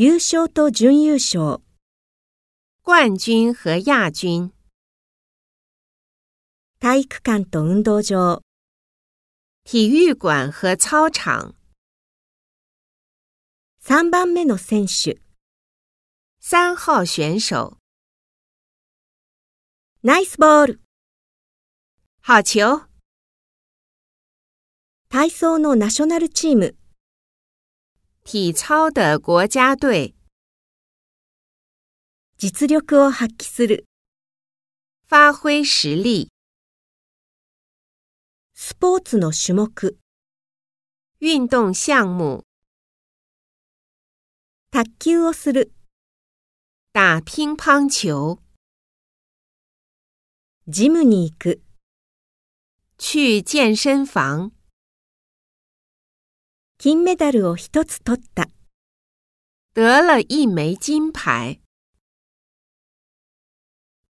優勝と準優勝、冠军和亚军、体育館と運動場、体育馆和操场、3番目の選手、三号选手、ナイスボール、好球、体操のナショナルチーム、体操的国家队、実力を発揮する、发挥实力、スポーツの種目、运动项目、卓球をする、打乒乓球、ジムに行く、去健身房、 金メダルを一つ取った。得了一枚金牌。